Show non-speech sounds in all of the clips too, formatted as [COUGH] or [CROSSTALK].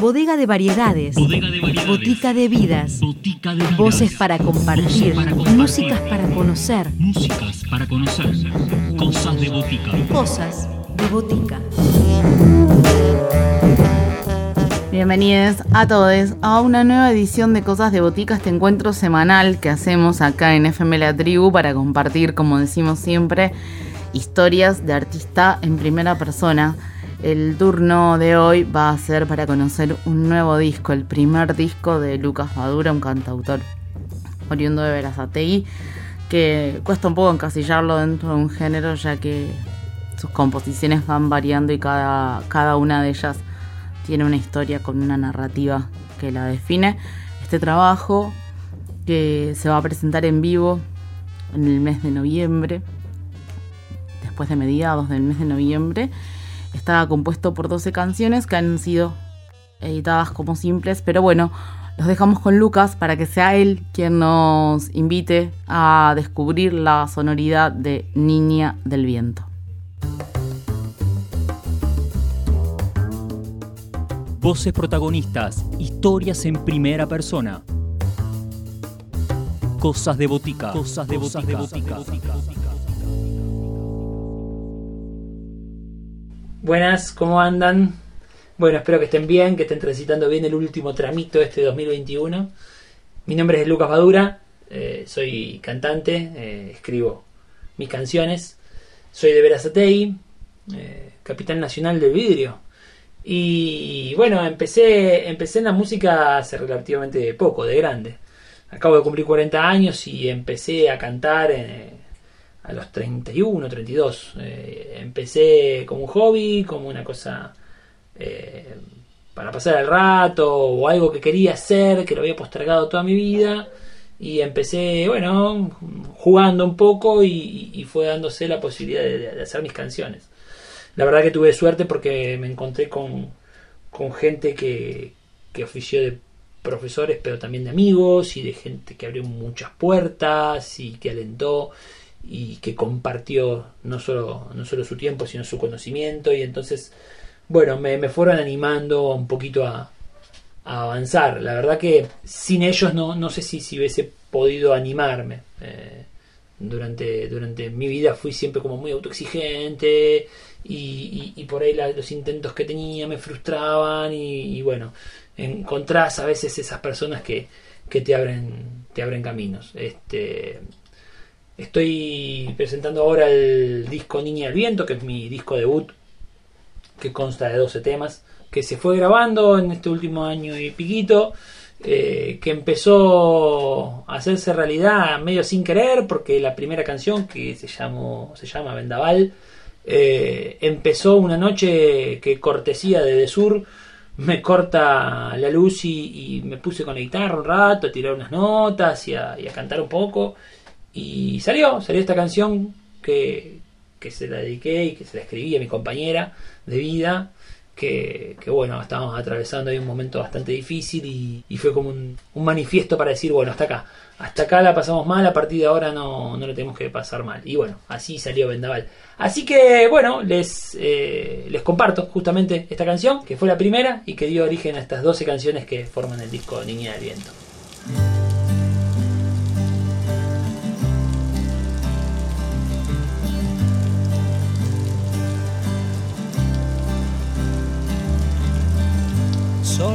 Bodega de variedades. Botica de vidas. Voces para compartir. Músicas para conocer. Músicas para conocer. Cosas de botica. Cosas de botica. Bienvenidos a todos a una nueva edición de Cosas de Botica, este encuentro semanal que hacemos acá en FM La Tribu para compartir, como decimos siempre, historias de artista en primera persona. El turno de hoy va a ser para conocer un nuevo disco, el primer disco de Lucas Madura, un cantautor oriundo de Verazategui, que cuesta un poco encasillarlo dentro de un género, ya que sus composiciones van variando y cada, cada una de ellas tiene una historia con una narrativa que la define. Este trabajo que se va a presentar en vivo en el mes de noviembre, después de mediados del mes de noviembre, Estaba compuesto por 12 canciones que han sido editadas como simples, pero bueno, los dejamos con Lucas para que sea él quien nos invite a descubrir la sonoridad de Niña del Viento. Voces protagonistas, historias en primera persona. Cosas de botica. Cosas de botica. Buenas, ¿cómo andan? Bueno, espero que estén bien, que estén transitando bien el último tramito este 2021. Mi nombre es Lucas Badura, eh, soy cantante, eh, escribo mis canciones. Soy de Verazatei, eh, capitán nacional del vidrio. Y bueno, empecé, empecé en la música hace relativamente poco, de grande. Acabo de cumplir 40 años y empecé a cantar en a los 31, 32. Eh, empecé como un hobby, como una cosa eh, para pasar el rato o algo que quería hacer, que lo había postergado toda mi vida. Y empecé, bueno, jugando un poco y, fue dándose la posibilidad de, hacer mis canciones. La verdad que tuve suerte porque me encontré con, con gente que, que ofició de profesores, pero también de amigos y de gente que abrió muchas puertas y que alentó y que compartió no solo, no solo su tiempo, sino su conocimiento. Y entonces, bueno, me, fueron animando un poquito a, avanzar. La verdad que sin ellos no, no sé si, si hubiese podido animarme. Eh, durante, durante mi vida fui siempre como muy autoexigente y, por ahí los intentos que tenía me frustraban y, y, bueno, encontrás a veces esas personas que, que te abren te abren caminos. Este, Estoy presentando ahora el disco Niña del Viento, que es mi disco debut, que consta de 12 temas, que se fue grabando en este último año y piquito, eh, que empezó a hacerse realidad medio sin querer, porque la primera canción, que se, llamó, se llama Vendaval, eh, empezó una noche que cortesía de Sur me corta la luz y, me puse con la guitarra un rato, a tirar unas notas y a cantar un poco. Y salió, salió esta canción que, que se la dediqué y que se la escribí a mi compañera de vida, que, que, bueno, estábamos atravesando ahí un momento bastante difícil y, fue como un, un, manifiesto para decir, bueno, hasta acá, hasta acá la pasamos mal, a partir de ahora no, no la tenemos que pasar mal. Y bueno, así salió Vendaval. Así que bueno, les, eh, les comparto justamente esta canción, que fue la primera y que dio origen a estas 12 canciones que forman el disco Niña del Viento.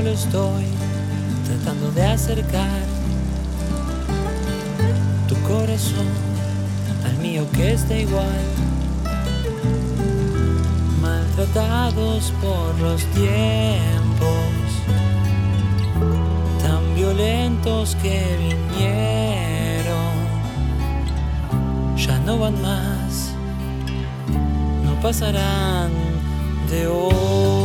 Solo estoy tratando de acercar tu corazón al mío que está igual. Maltratados por los tiempos tan violentos que vinieron, ya no van más, no pasarán de hoy.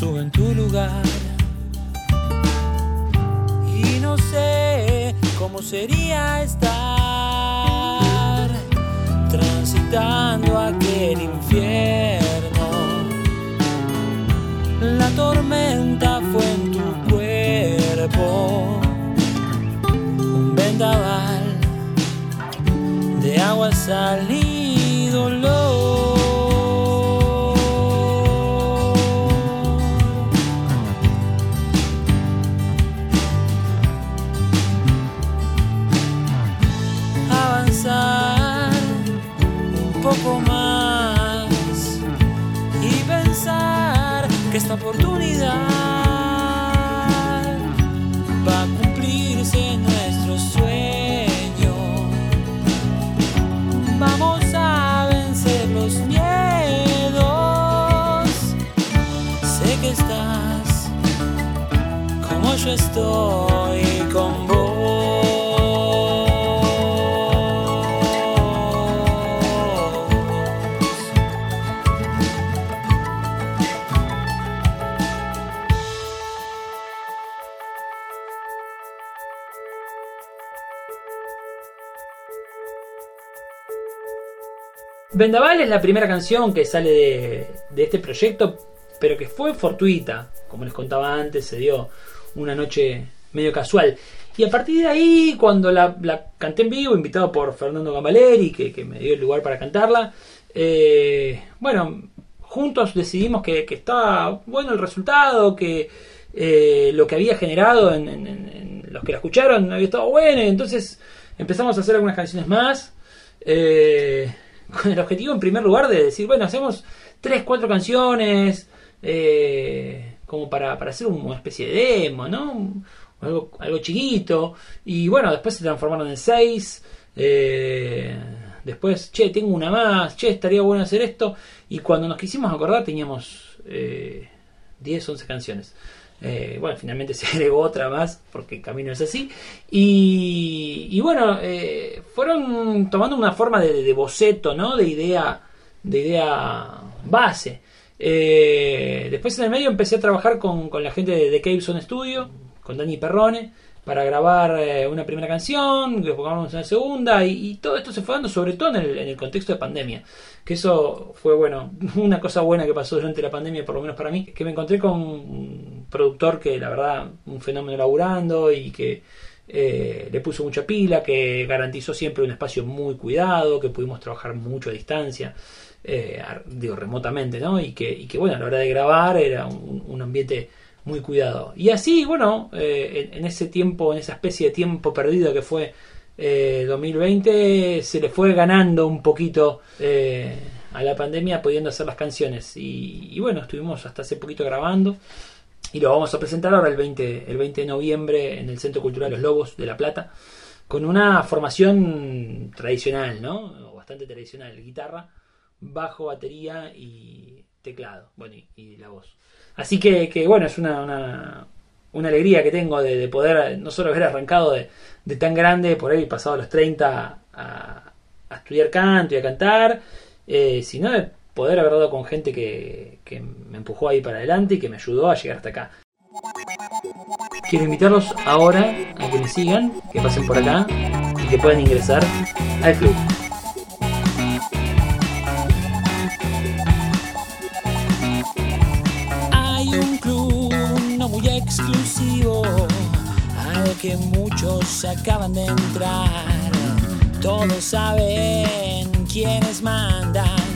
estuve en tu lugar. Y no sé cómo sería estar transitando aquel infierno. La tormenta fue en tu cuerpo, un vendaval de agua, sal y dolor. Vendaval es la primera canción que sale de, este proyecto, pero que fue fortuita. Como les contaba antes, se dio una noche medio casual. Y a partir de ahí, cuando la, canté en vivo, invitado por Fernando Gambaleri, que, que me dio el lugar para cantarla, eh, bueno, juntos decidimos que, que, estaba bueno el resultado, que eh, lo que había generado en, los que la escucharon había estado bueno, y entonces empezamos a hacer algunas canciones más, eh, con el objetivo en primer lugar de decir, bueno, hacemos tres, cuatro canciones, eh, como para, para hacer una especie de demo, ¿no? Algo, chiquito. Y bueno, después se transformaron en seis. Eh, después, che, tengo una más, che, estaría bueno hacer esto. Y cuando nos quisimos acordar teníamos eh, 10, 11 canciones. Eh, bueno, finalmente [LAUGHS] se agregó otra más, porque el camino es así. Y, y bueno, eh, fueron tomando una forma de, de, boceto, ¿no? De idea, de idea base. Eh, después en el medio empecé a trabajar con, la gente de, The Caveson Studio, con Dani Perrone, para grabar eh, una primera canción, después grabamos una segunda, y, todo esto se fue dando sobre todo en el, contexto de pandemia. Que eso fue, bueno, [LAUGHS] una cosa buena que pasó durante la pandemia, por lo menos para mí, que me encontré con un productor que la verdad, un fenómeno laburando y que eh, le puso mucha pila, que garantizó siempre un espacio muy cuidado, que pudimos trabajar mucho a distancia eh, digo, remotamente, ¿no? Y que, y bueno, a la hora de grabar era un, ambiente muy cuidado. Y así, bueno, eh, en, ese tiempo, en esa especie de tiempo perdido que fue 2020, eh, se le fue ganando un poquito a la pandemia pudiendo hacer las canciones. Y, bueno, estuvimos hasta hace poquito grabando. Y lo vamos a presentar ahora el 20, el 20 de noviembre en el Centro Cultural Los Lobos de La Plata, con una formación tradicional, ¿no? Bastante tradicional, guitarra, bajo, batería y teclado, bueno, y, la voz. Así que, que bueno, es una, una, alegría que tengo de, poder no solo haber arrancado de, de, tan grande, por ahí pasado los 30 a, a estudiar canto y a cantar, eh, sino de poder haber dado con gente que, que me empujó ahí para adelante y que me ayudó a llegar hasta acá. Quiero invitarlos ahora a que me sigan, que pasen por acá y que puedan ingresar al club. exclusivo al que muchos acaban de entrar. Todos saben quiénes mandan,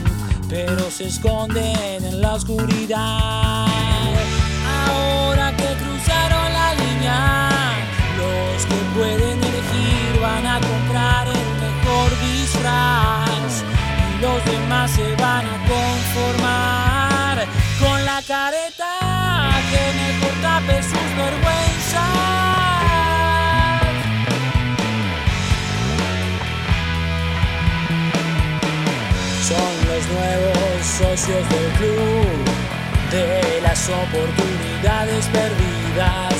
pero se esconden en la oscuridad. Ahora que cruzaron la línea, los que pueden elegir van a comprar el mejor disfraz y los demás se van a conformar con la careta que mejor tape sus vergüenzas. Nuevos socios del club de las oportunidades perdidas.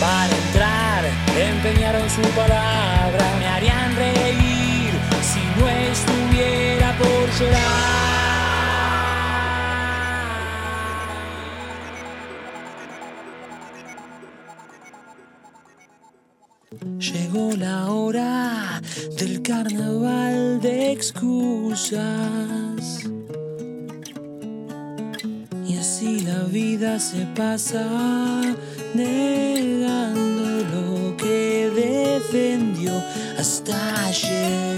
Para entrar, empeñaron su palabra, me harían reír si no estuviera por llorar. Llegó la hora del carnaval de excusas. Y así la vida se pasa negando lo que defendió hasta ayer.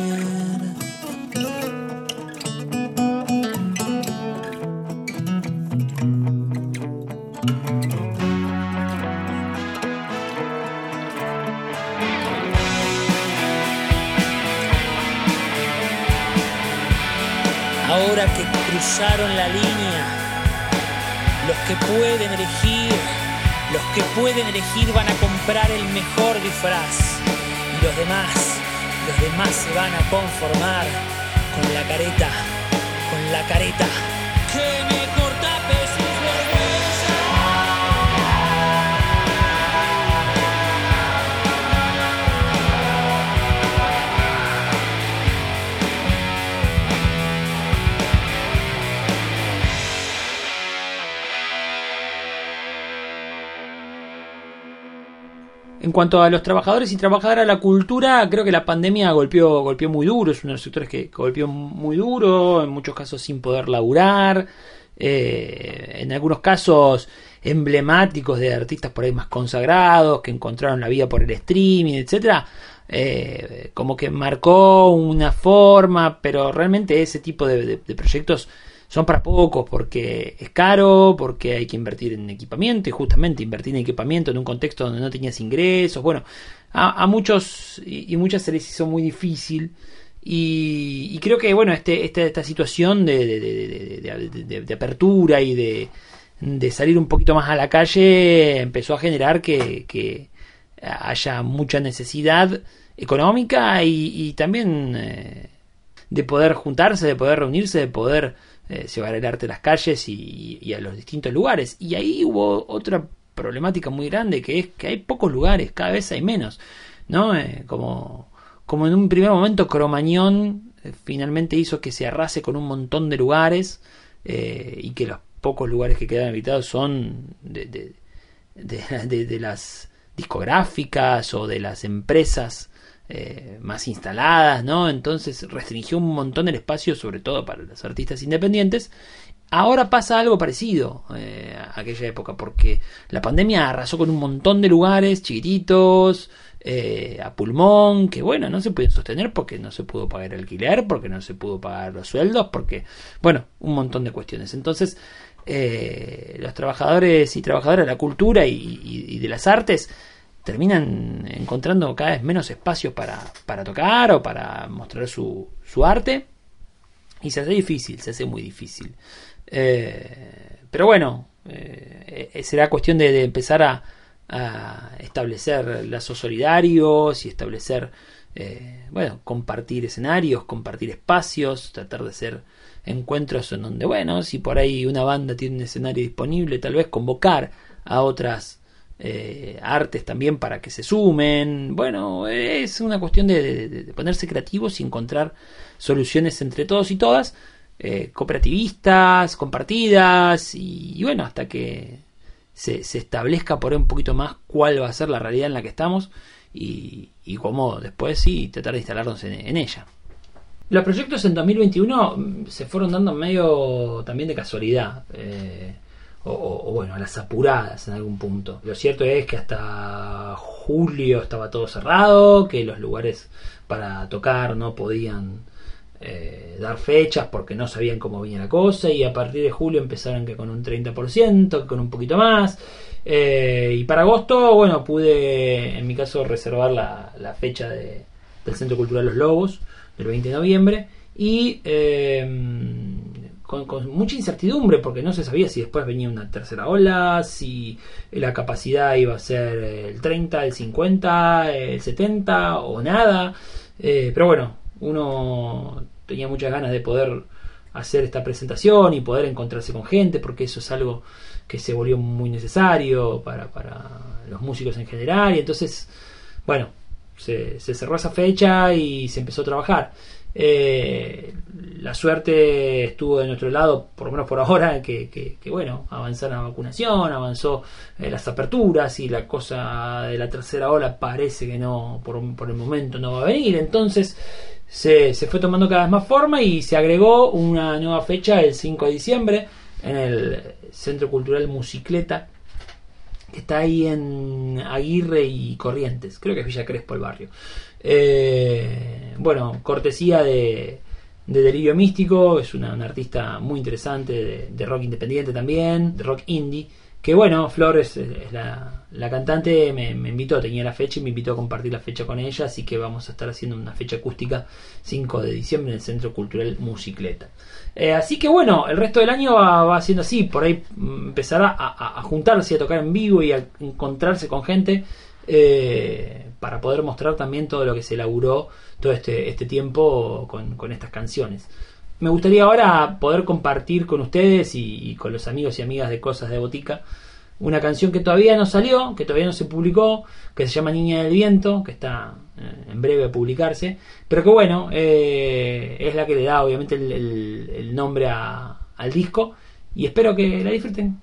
Ahora que cruzaron la línea, los que pueden elegir, los que pueden elegir van a comprar el mejor disfraz y los demás, los demás se van a conformar con la careta, con la careta En cuanto a los trabajadores y trabajadoras la cultura, creo que la pandemia golpeó, golpeó muy duro, es uno de los sectores que golpeó muy duro, en muchos casos sin poder laburar, eh, en algunos casos emblemáticos de artistas por ahí más consagrados, que encontraron la vida por el streaming, etcétera, eh, como que marcó una forma, pero realmente ese tipo de proyectos son para pocos porque es caro, porque hay que invertir en equipamiento y justamente invertir en equipamiento en un contexto donde no tenías ingresos, bueno, a, muchos y, muchas se les hizo muy difícil y, y creo que bueno, este, esta, esta situación de, de- apertura y de, de salir un poquito más a la calle empezó a generar que, que haya mucha necesidad económica y, y también eh, de poder juntarse, de poder reunirse, de poder eh, llevar el arte a las calles y, a los distintos lugares. Y ahí hubo otra problemática muy grande, que es que hay pocos lugares, cada vez hay menos, ¿no? Eh, como, como en un primer momento Cromañón eh, finalmente hizo que se arrase con un montón de lugares eh, y que los pocos lugares que quedan habitados son de- de [LAUGHS] las discográficas o de las empresas eh, más instaladas, ¿no? Entonces restringió un montón el espacio, sobre todo para los artistas independientes. Ahora pasa algo parecido eh, a aquella época, porque la pandemia arrasó con un montón de lugares chiquititos, eh, a pulmón, que bueno, no se pueden sostener porque no se pudo pagar el alquiler, porque no se pudo pagar los sueldos, porque, bueno, un montón de cuestiones. Entonces, eh, los trabajadores y trabajadoras de la cultura y, de las artes terminan encontrando cada vez menos espacios para, para tocar o para mostrar su, su arte. Y se hace difícil, se hace muy difícil. Eh, pero bueno, eh, eh, será cuestión de, empezar a, a establecer lazos solidarios y establecer, eh, bueno, compartir escenarios, compartir espacios, tratar de hacer encuentros en donde, bueno, si por ahí una banda tiene un escenario disponible, tal vez convocar a otras eh, artes también para que se sumen. Bueno, es una cuestión de, ponerse creativos y encontrar soluciones entre todos y todas, eh, cooperativistas, compartidas, y, bueno, hasta que se, establezca por ahí un poquito más cuál va a ser la realidad en la que estamos y, cómo después sí tratar de instalarnos en, en ella. Los proyectos en 2021 mm, se fueron dando medio también de casualidad. eh, o, o- bueno, a las apuradas en algún punto. Lo cierto es que hasta julio estaba todo cerrado, que los lugares para tocar no podían eh, dar fechas porque no sabían cómo venía la cosa y a partir de julio empezaron que con un 30%, que con un poquito más. Eh, y para agosto, bueno, pude en mi caso reservar la, la fecha de- del Centro Cultural Los Lobos, del 20 de noviembre, y eh, con, con mucha incertidumbre porque no se sabía si después venía una tercera ola, si la capacidad iba a ser el 30, el 50, el 70 o nada. Eh, pero bueno, uno tenía muchas ganas de poder hacer esta presentación y poder encontrarse con gente porque eso es algo que se volvió muy necesario para, para los músicos en general y entonces, bueno, se, se cerró esa fecha y se empezó a trabajar. Eh, la suerte estuvo de nuestro lado, por lo menos por ahora, [LAUGHS] que, bueno, avanzó la vacunación, avanzó eh, las aperturas y la cosa de la tercera ola parece que no, por, el momento no va a venir. Entonces se, se fue tomando cada vez más forma y se agregó una nueva fecha el 5 de diciembre en el Centro Cultural Musicleta que está ahí en Aguirre y Corrientes, creo que es Villa Crespo el barrio. Eh, bueno, cortesía de, de Delirio Místico, es una, artista muy interesante de rock independiente también, de rock indie, Que bueno, Flor es, la, la, cantante, me, invitó, tenía la fecha y me invitó a compartir la fecha con ella, así que vamos a estar haciendo una fecha acústica 5 de diciembre en el Centro Cultural Musicleta. Eh, así que bueno, el resto del año va, va siendo así, por ahí empezará a, a, juntarse, a tocar en vivo y a encontrarse con gente eh, para poder mostrar también todo lo que se elaboró todo este, este tiempo con, con estas canciones. Me gustaría ahora poder compartir con ustedes y, con los amigos y amigas de Cosas de Botica una canción que todavía no salió, que todavía no se publicó, que se llama Niña del Viento, que está eh, en breve a publicarse, pero que bueno, eh, es la que le da obviamente el, nombre al disco y espero que la disfruten.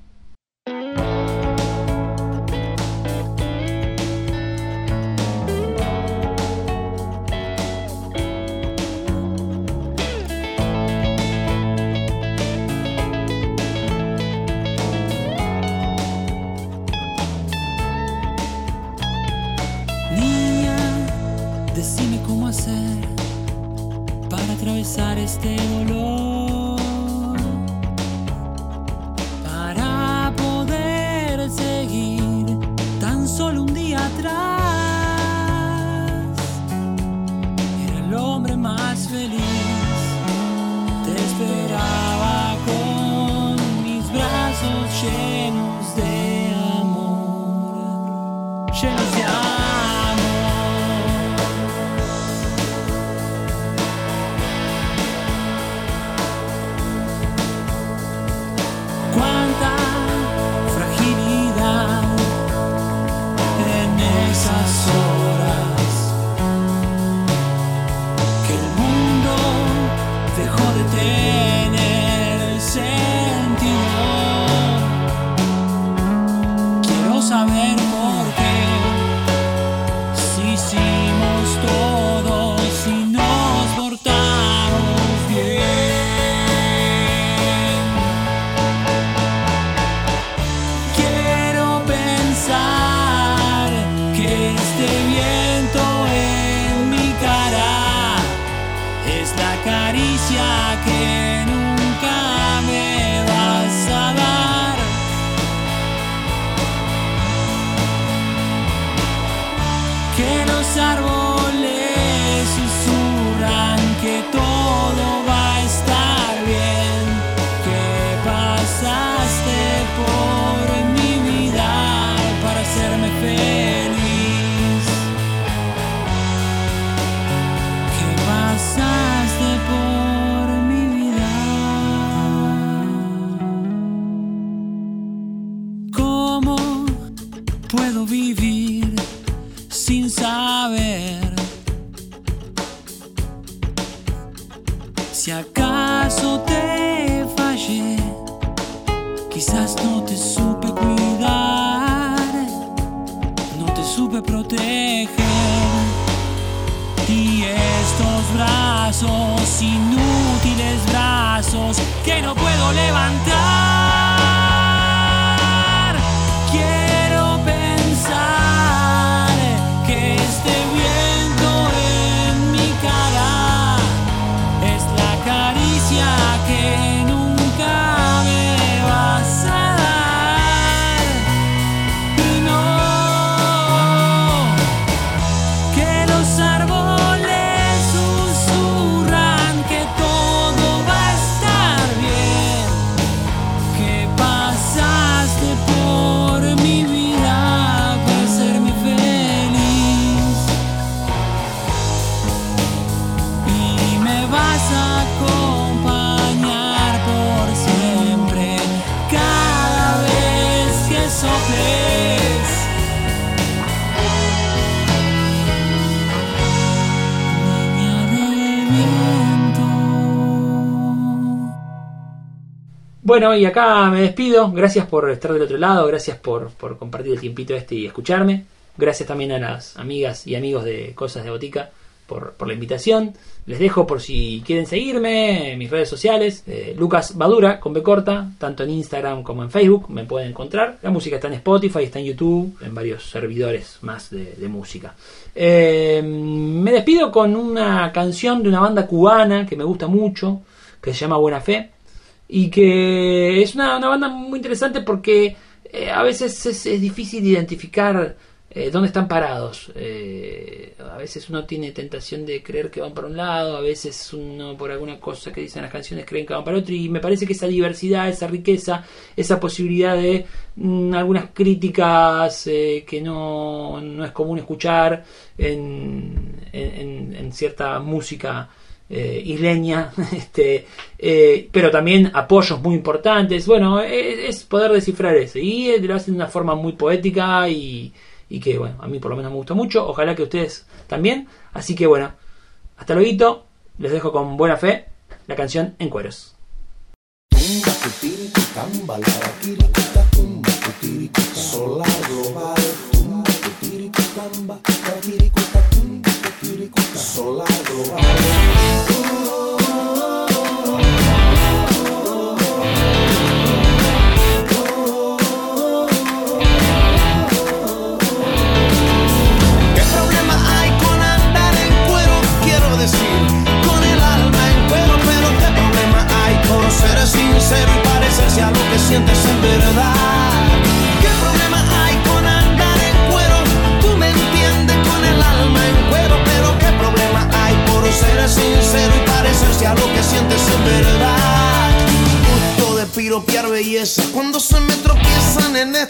mostrou. inútiles brazos que no puedo levantar. Bueno, y acá me despido. Gracias por estar del otro lado, gracias por, compartir el tiempito este y escucharme. Gracias también a las amigas y amigos de Cosas de Botica por, la invitación. Les dejo por si quieren seguirme en mis redes sociales. Eh, Lucas Badura con B corta, tanto en Instagram como en Facebook me pueden encontrar. La música está en Spotify, está en YouTube, en varios servidores más de, música. Eh, me despido con una canción de una banda cubana que me gusta mucho, que se llama Buena Fe y que es una, banda muy interesante porque eh, a veces es, difícil identificar eh, dónde están parados. a veces uno tiene tentación de creer que van para un lado, a veces uno por alguna cosa que dicen las canciones creen que van para otro y me parece que esa diversidad, esa riqueza, esa posibilidad de mm, algunas críticas que no, no, es común escuchar en, en cierta música eh, isleña, este, eh, pero también apoyos muy importantes. Bueno, es, poder descifrar eso. Y lo hacen de una forma muy poética y, y, que, bueno, a mí por lo menos me gusta mucho. Ojalá que ustedes también. Así que, bueno, hasta luego. Les dejo con buena fe la canción En Cueros. A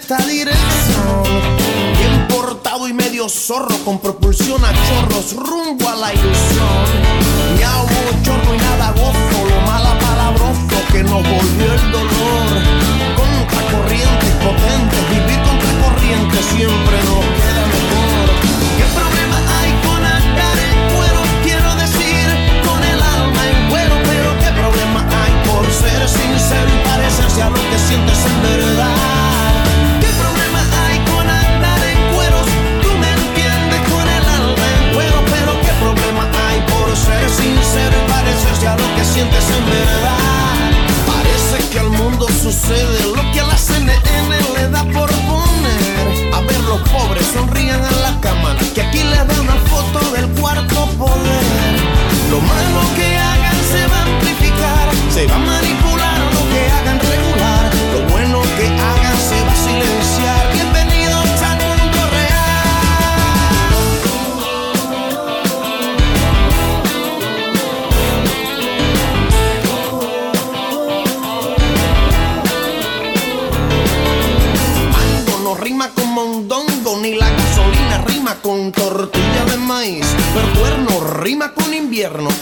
esta dirección. Bien portado y medio zorro con propulsión a chorros rumbo a la ilusión. Ni hago chorro y nada gozo, lo mala palabroso que nos volvió el dolor.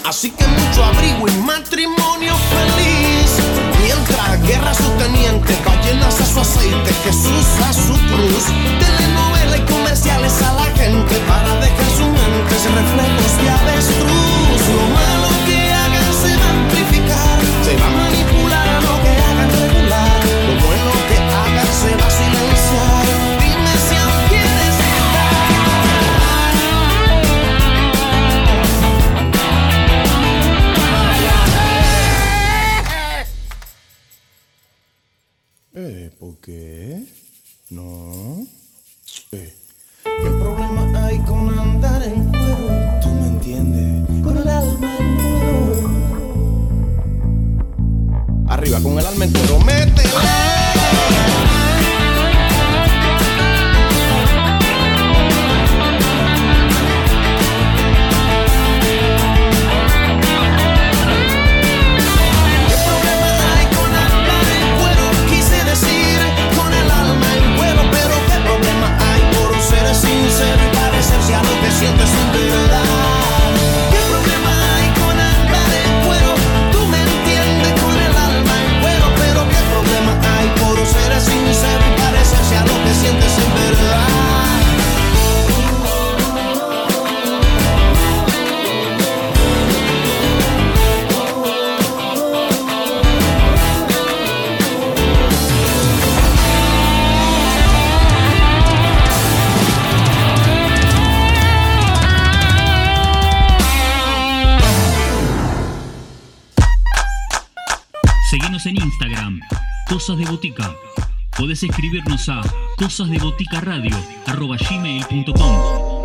Así que mucho abrigo y matrimonio feliz. Mientras guerra su teniente, ballenas a su aceite, Jesús a su cruz. Telenovela y comerciales a la gente para dejar su mente reflejos de avestruz. Lo malo que hagan se va a amplificar, se a qué? No. Eh. ¿Qué problema hay con andar en cuero? Tú me entiendes. Con el alma en cuero. Arriba con el alma en cuero. Escribirnos a cosasdeboticaradio.com